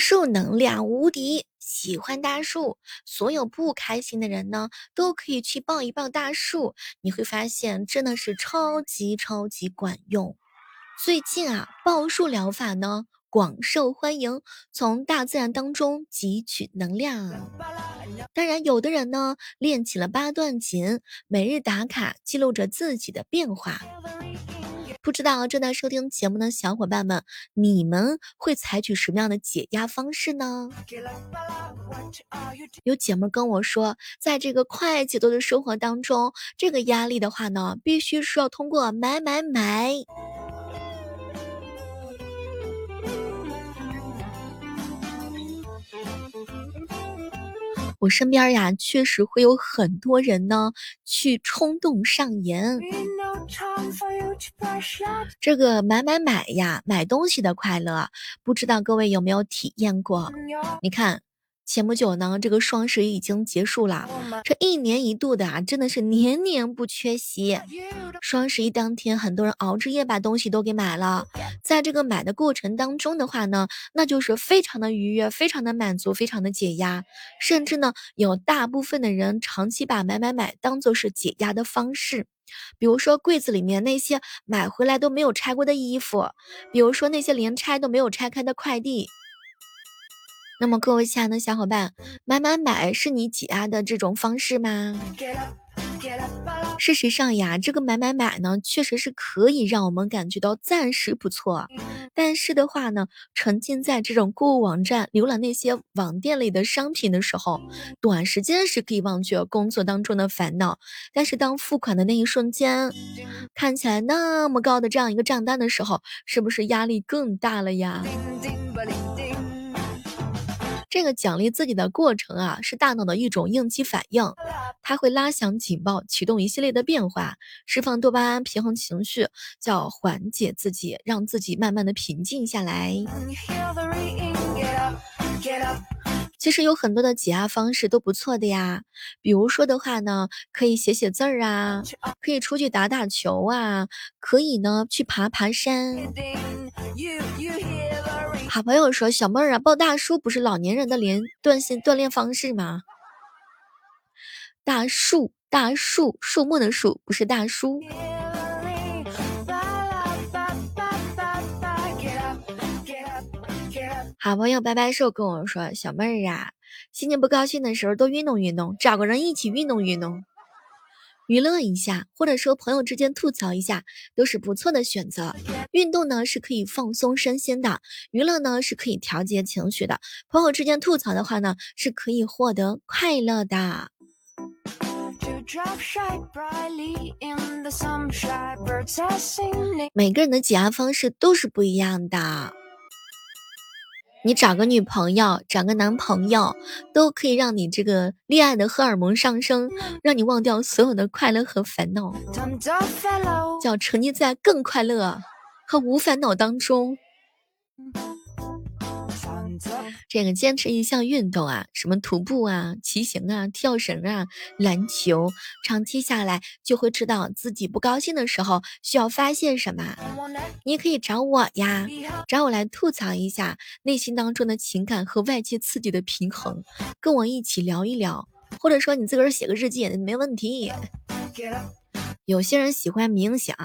树能量无敌，喜欢大树。所有不开心的人呢，都可以去抱一抱大树，你会发现真的是超级超级管用。最近啊，抱树疗法呢广受欢迎，从大自然当中汲取能量。当然，有的人呢练起了八段锦，每日打卡记录着自己的变化。不知道正在收听节目的小伙伴们，你们会采取什么样的解压方式呢？有姐妹跟我说，在这个快节奏的生活当中，这个压力的话呢，必须是要通过买买买。我身边呀，确实会有很多人呢，去冲动上瘾。这个买买买呀，买东西的快乐，不知道各位有没有体验过？你看。前不久呢，这个双十一已经结束了，这一年一度的啊，真的是年年不缺席。双十一当天，很多人熬着夜把东西都给买了，在这个买的过程当中的话呢，那就是非常的愉悦，非常的满足，非常的解压，甚至呢，有大部分的人长期把买买买当做是解压的方式。比如说柜子里面那些买回来都没有拆过的衣服，比如说那些连拆都没有拆开的快递。那么各位亲爱的小伙伴，买买买是你挤压的这种方式吗？事实上呀，这个买买买呢，确实是可以让我们感觉到暂时不错。但是的话呢，沉浸在这种购物网站浏览那些网店里的商品的时候，短时间是可以忘却工作当中的烦恼。但是当付款的那一瞬间，看起来那么高的这样一个账单的时候，是不是压力更大了呀？这个奖励自己的过程啊，是大脑的一种应激反应，它会拉响警报，启动一系列的变化，释放多巴胺，平衡情绪，叫缓解自己，让自己慢慢的平静下来。其实有很多的解压方式都不错的呀，比如说的话呢，可以写写字儿啊，可以出去打打球啊，可以呢去爬爬山。好朋友说：“小妹儿啊，抱大叔不是老年人的连锻炼锻炼方式吗？大树，大树，树木的树，不是大叔。”好朋友白白瘦跟我说：“小妹儿啊，心情不高兴的时候多运动运动，找个人一起运动运动。”娱乐一下，或者说朋友之间吐槽一下，都是不错的选择。运动呢是可以放松身心的，娱乐呢是可以调节情绪的。朋友之间吐槽的话呢，是可以获得快乐的。每个人的解压方式都是不一样的。你找个女朋友，找个男朋友，都可以让你这个恋爱的荷尔蒙上升，让你忘掉所有的快乐和烦恼，叫沉浸在更快乐和无烦恼当中。这个坚持一项运动啊，什么徒步啊、骑行啊、跳绳啊、篮球，长期下来就会知道自己不高兴的时候需要发现什么。你可以找我呀，找我来吐槽一下内心当中的情感和外界刺激的平衡，跟我一起聊一聊，或者说你自个儿写个日记也没问题。有些人喜欢冥想，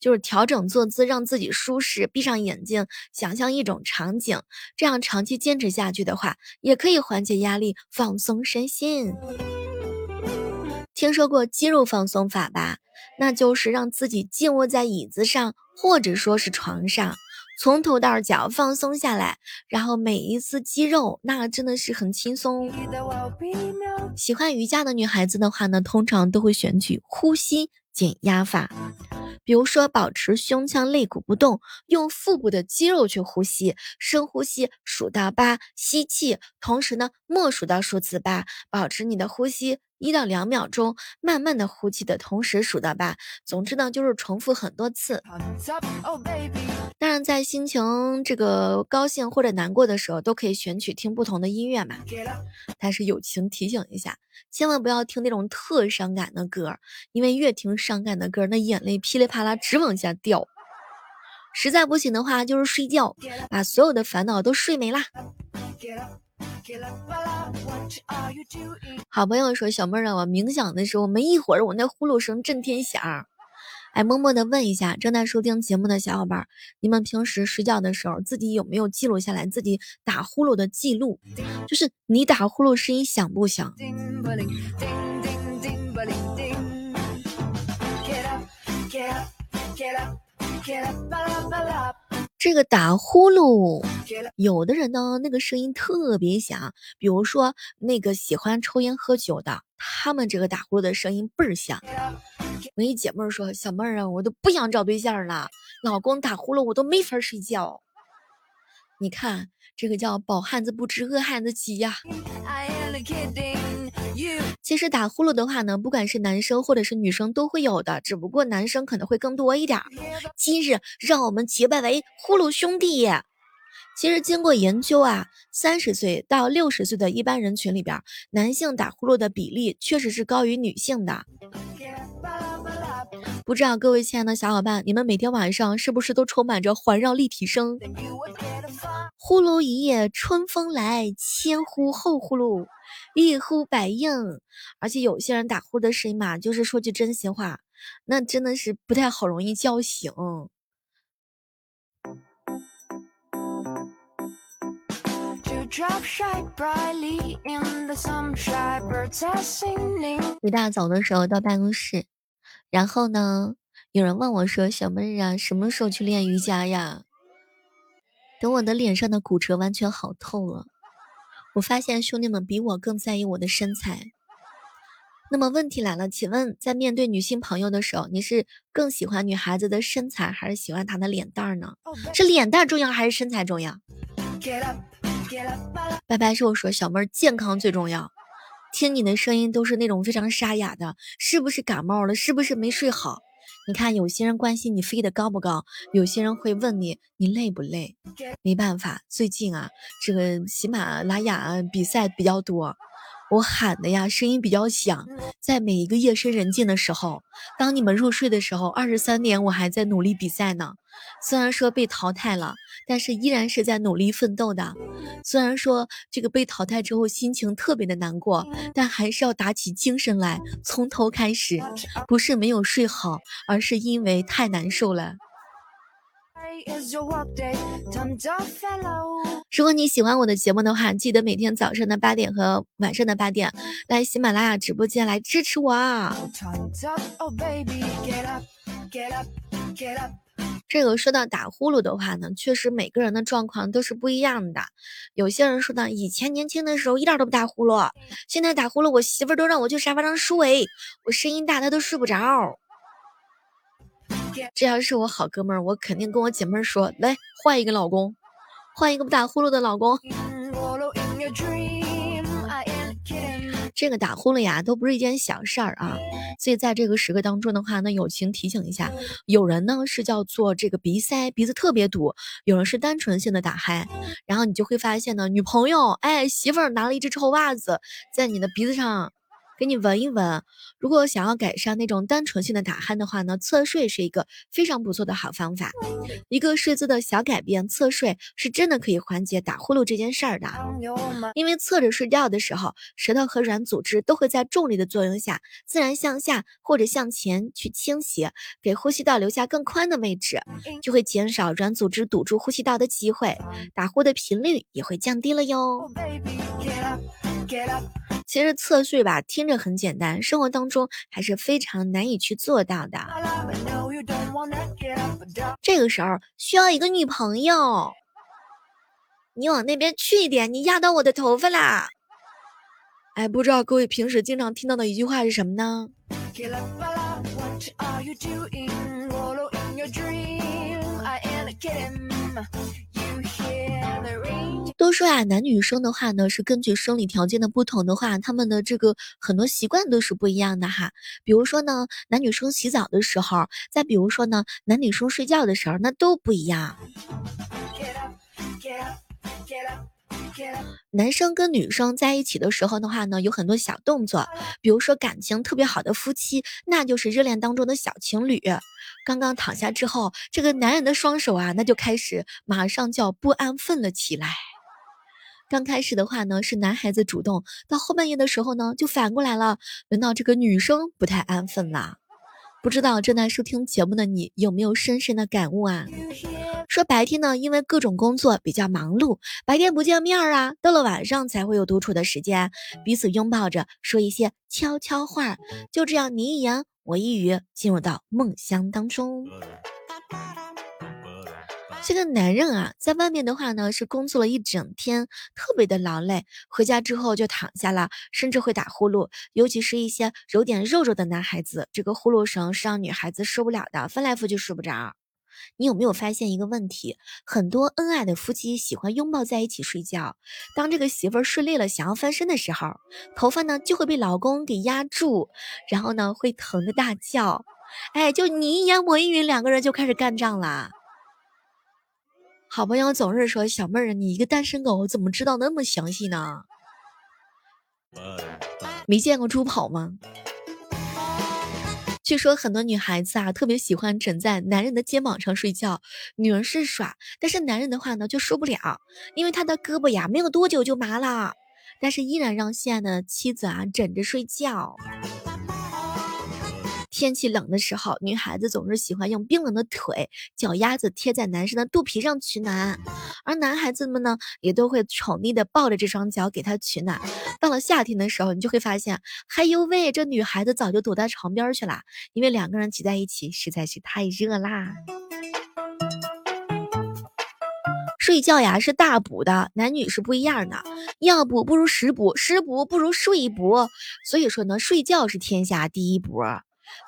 就是调整坐姿，让自己舒适，闭上眼睛，想象一种场景，这样长期坚持下去的话，也可以缓解压力，放松身心。听说过肌肉放松法吧？那就是让自己静卧在椅子上，或者说是床上，从头到脚放松下来，然后每一次肌肉，那真的是很轻松。喜欢瑜伽的女孩子的话呢，通常都会选取呼吸。减压法，比如说保持胸腔肋骨不动，用腹部的肌肉去呼吸，深呼吸数到八，吸气，同时呢默数到数字八，保持你的呼吸。一到两秒钟，慢慢的呼气的同时数到八。总之呢，就是重复很多次。当然，在心情这个高兴或者难过的时候，都可以选取听不同的音乐嘛。但是友情提醒一下，千万不要听那种特伤感的歌，因为越听伤感的歌，那眼泪噼里啪啦直往下掉。实在不行的话，就是睡觉，把所有的烦恼都睡没啦。好朋友说：“小妹儿啊，我冥想的时候没一会儿，我那呼噜声震天响。”哎，默默的问一下正在收听节目的小伙伴，你们平时睡觉的时候，自己有没有记录下来自己打呼噜的记录？就是你打呼噜声音响不响？这个打呼噜，有的人呢，那个声音特别响，比如说那个喜欢抽烟喝酒的，他们这个打呼噜的声音倍儿响。我一姐妹儿说：“小妹儿啊，我都不想找对象了，老公打呼噜我都没法睡觉。”你看，这个叫饱汉子不知饿汉子饥呀。其实打呼噜的话呢，不管是男生或者是女生都会有的，只不过男生可能会更多一点。今日让我们结拜为呼噜兄弟。其实经过研究啊，三十岁到六十岁的一般人群里边，男性打呼噜的比例确实是高于女性的。不知道各位亲爱的小伙伴，你们每天晚上是不是都充满着环绕立体声？呼噜一夜春风来，千呼后呼噜，一呼百应。而且有些人打呼的声音嘛，就是说句真心话，那真的是不太好容易叫醒。一大早的时候到办公室。然后呢？有人问我说：“小妹儿啊，什么时候去练瑜伽呀？”等我的脸上的骨折完全好透了，我发现兄弟们比我更在意我的身材。那么问题来了，请问在面对女性朋友的时候，你是更喜欢女孩子的身材，还是喜欢她的脸蛋儿呢？是脸蛋重要还是身材重要？拜拜，是我说小妹儿健康最重要。听你的声音都是那种非常沙哑的，是不是感冒了？是不是没睡好？你看，有些人关心你飞得高不高，有些人会问你你累不累。没办法，最近啊，这个喜马拉雅比赛比较多。我喊的呀，声音比较响，在每一个夜深人静的时候，当你们入睡的时候，二十三点我还在努力比赛呢。虽然说被淘汰了，但是依然是在努力奋斗的。虽然说这个被淘汰之后心情特别的难过，但还是要打起精神来，从头开始。不是没有睡好，而是因为太难受了。如果你喜欢我的节目的话，记得每天早上的八点和晚上的八点来喜马拉雅直播间来支持我啊！这个说到打呼噜的话呢，确实每个人的状况都是不一样的。有些人说呢，以前年轻的时候一点都不打呼噜，现在打呼噜，我媳妇儿都让我去沙发上睡，我声音大，她都睡不着。这要是我好哥们儿，我肯定跟我姐妹儿说，来换一个老公，换一个不打呼噜的老公。这个打呼噜呀，都不是一件小事儿啊。所以在这个时刻当中的话呢，友情提醒一下，有人呢是叫做这个鼻塞，鼻子特别堵；有人是单纯性的打鼾。然后你就会发现呢，女朋友哎，媳妇儿拿了一只臭袜子在你的鼻子上。给你闻一闻，如果想要改善那种单纯性的打鼾的话呢，侧睡是一个非常不错的好方法。一个睡姿的小改变，侧睡是真的可以缓解打呼噜这件事儿的。因为侧着睡觉的时候，舌头和软组织都会在重力的作用下自然向下或者向前去倾斜，给呼吸道留下更宽的位置，就会减少软组织堵住呼吸道的机会，打呼的频率也会降低了哟。其实侧睡吧，听着很简单，生活当中还是非常难以去做到的。这个时候需要一个女朋友，你往那边去一点，你压到我的头发啦！哎，不知道各位平时经常听到的一句话是什么呢？都说呀，男女生的话呢，是根据生理条件的不同的话，他们的这个很多习惯都是不一样的哈。比如说呢，男女生洗澡的时候，再比如说呢，男女生睡觉的时候，那都不一样。男生跟女生在一起的时候的话呢，有很多小动作，比如说感情特别好的夫妻，那就是热恋当中的小情侣。刚刚躺下之后，这个男人的双手啊，那就开始马上就要不安分了起来。刚开始的话呢，是男孩子主动，到后半夜的时候呢，就反过来了，轮到这个女生不太安分了。不知道正在收听节目的你有没有深深的感悟啊？说白天呢，因为各种工作比较忙碌，白天不见面啊，到了晚上才会有独处的时间，彼此拥抱着说一些悄悄话，就这样你一言我一语，进入到梦乡当中。这个男人啊，在外面的话呢，是工作了一整天，特别的劳累，回家之后就躺下了，甚至会打呼噜。尤其是一些有点肉肉的男孩子，这个呼噜声是让女孩子受不了的，翻来覆去睡不着。你有没有发现一个问题？很多恩爱的夫妻喜欢拥抱在一起睡觉，当这个媳妇儿睡累了想要翻身的时候，头发呢就会被老公给压住，然后呢会疼的大叫。哎，就你一言我一语，两个人就开始干仗了。好朋友总是说：“小妹儿，你一个单身狗怎么知道那么详细呢？没见过猪跑吗？”据说很多女孩子啊，特别喜欢枕在男人的肩膀上睡觉，女人是耍，但是男人的话呢就受不了，因为他的胳膊呀没有多久就麻了，但是依然让心爱的妻子啊枕着睡觉。天气冷的时候，女孩子总是喜欢用冰冷的腿、脚丫子贴在男生的肚皮上取暖，而男孩子们呢，也都会宠溺的抱着这双脚给他取暖。到了夏天的时候，你就会发现，哎呦喂，这女孩子早就躲在床边去了，因为两个人挤在一起实在是太热啦。睡觉呀是大补的，男女是不一样的，要补不如食补，食补不如睡补，所以说呢，睡觉是天下第一补。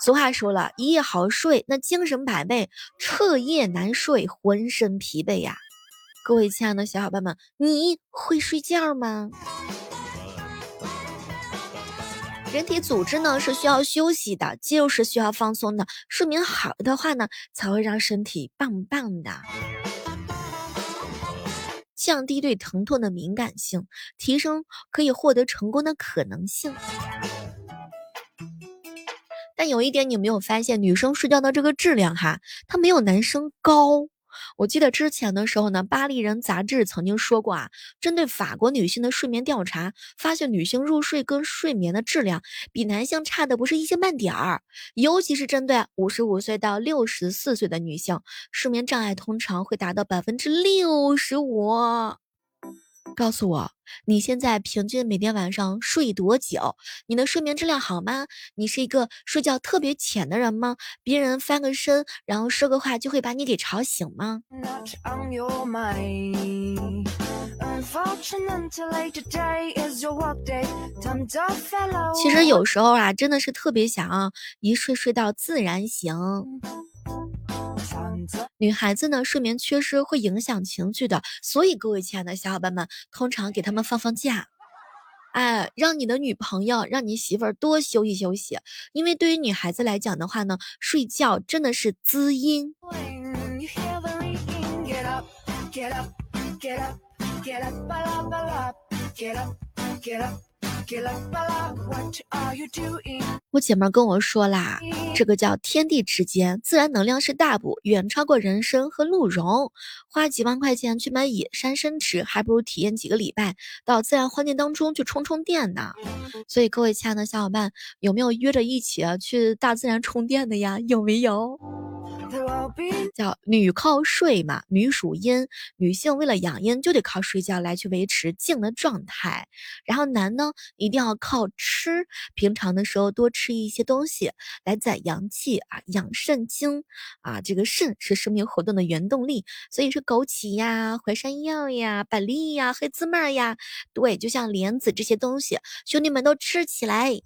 俗话说了一夜好睡，那精神百倍；彻夜难睡，浑身疲惫呀。各位亲爱的小伙伴们，你会睡觉吗？人体组织呢是需要休息的，肌肉是需要放松的。睡眠好的话呢，才会让身体棒棒的，降低对疼痛的敏感性，提升可以获得成功的可能性。但有一点，你没有发现女生睡觉的这个质量哈，它没有男生高。我记得之前的时候呢，《巴黎人》杂志曾经说过啊，针对法国女性的睡眠调查，发现女性入睡跟睡眠的质量比男性差的不是一星半点儿。尤其是针对五十五岁到六十四岁的女性，睡眠障碍通常会达到百分之六十五。告诉我，你现在平均每天晚上睡多久？你的睡眠质量好吗？你是一个睡觉特别浅的人吗？别人翻个身，然后说个话就会把你给吵醒吗？其实有时候啊，真的是特别想一睡睡到自然醒。女孩子呢，睡眠缺失会影响情绪的，所以各位亲爱的小伙伴们，通常给他们放放假，哎，让你的女朋友，让你媳妇儿多休息休息，因为对于女孩子来讲的话呢，睡觉真的是滋阴。我姐妹跟我说啦，这个叫天地之间，自然能量是大补，远超过人参和鹿茸。花几万块钱去买野山参吃，还不如体验几个礼拜到自然环境当中去充充电呢。所以各位亲爱的小伙伴，有没有约着一起去大自然充电的呀？有没有？叫女靠睡嘛，女属阴，女性为了养阴就得靠睡觉来去维持静的状态。然后男呢，一定要靠吃，平常的时候多吃一些东西来攒阳气啊，养肾精啊。这个肾是生命活动的原动力，所以是枸杞呀、淮山药呀、板栗呀、黑芝麻呀，对，就像莲子这些东西，兄弟们都吃起来。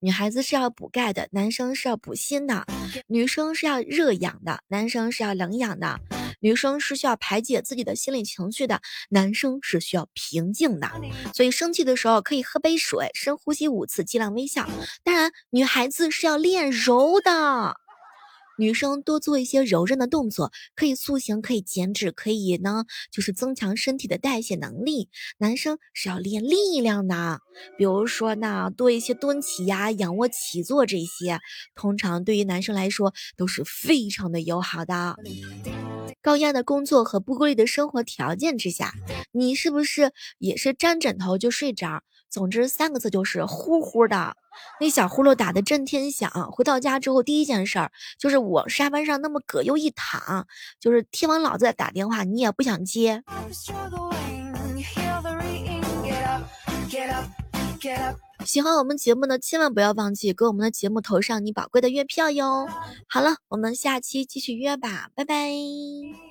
女孩子是要补钙的，男生是要补锌的，女生是要热养的，男生是要冷养的，女生是需要排解自己的心理情绪的，男生是需要平静的。所以生气的时候可以喝杯水，深呼吸五次，尽量微笑。当然，女孩子是要练柔的。女生多做一些柔韧的动作，可以塑形，可以减脂，可以呢，就是增强身体的代谢能力。男生是要练力量的，比如说呢，多一些蹲起呀、仰卧起坐这些，通常对于男生来说都是非常的友好的。高压的工作和不规律的生活条件之下，你是不是也是沾枕头就睡着？总之三个字就是呼呼的。那小呼噜打得震天响。回到家之后，第一件事儿就是往沙发上那么葛优一躺，就是天王老子打电话你也不想接。喜欢我们节目的，千万不要忘记给我们的节目投上你宝贵的月票哟。好了，我们下期继续约吧，拜拜。